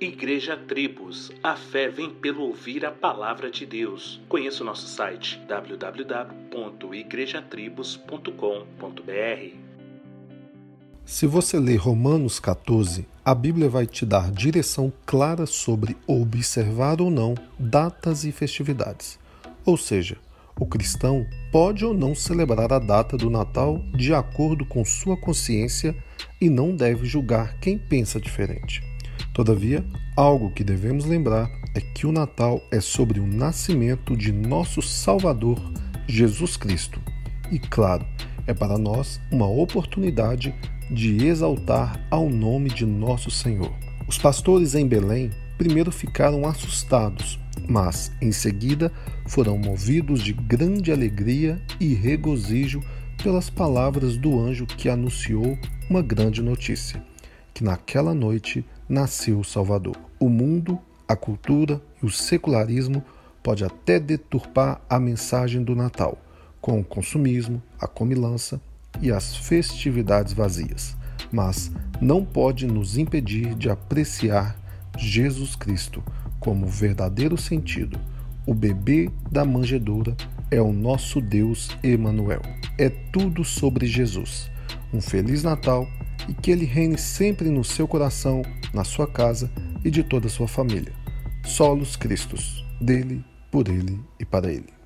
Igreja Tribos, a fé vem pelo ouvir a palavra de Deus. Conheça o nosso site www.igrejatribos.com.br. Se você ler Romanos 14, a Bíblia vai te dar direção clara sobre observar ou não datas e festividades. Ou seja, o cristão pode ou não celebrar a data do Natal de acordo com sua consciência e não deve julgar quem pensa diferente. Todavia, algo que devemos lembrar é que o Natal é sobre o nascimento de nosso Salvador, Jesus Cristo. E claro, é para nós uma oportunidade de exaltar ao nome de nosso Senhor. Os pastores em Belém primeiro ficaram assustados, mas em seguida foram movidos de grande alegria e regozijo pelas palavras do anjo que anunciou uma grande notícia: que naquela noite nasceu o Salvador. O mundo, a cultura e o secularismo pode até deturpar a mensagem do Natal, com o consumismo, a comilança e as festividades vazias, mas não pode nos impedir de apreciar Jesus Cristo como verdadeiro sentido. O bebê da manjedoura é o nosso Deus Emanuel. É tudo sobre Jesus. Um feliz Natal e que ele reine sempre no seu coração, na sua casa e de toda a sua família. Solos Cristos, dele, por ele e para ele.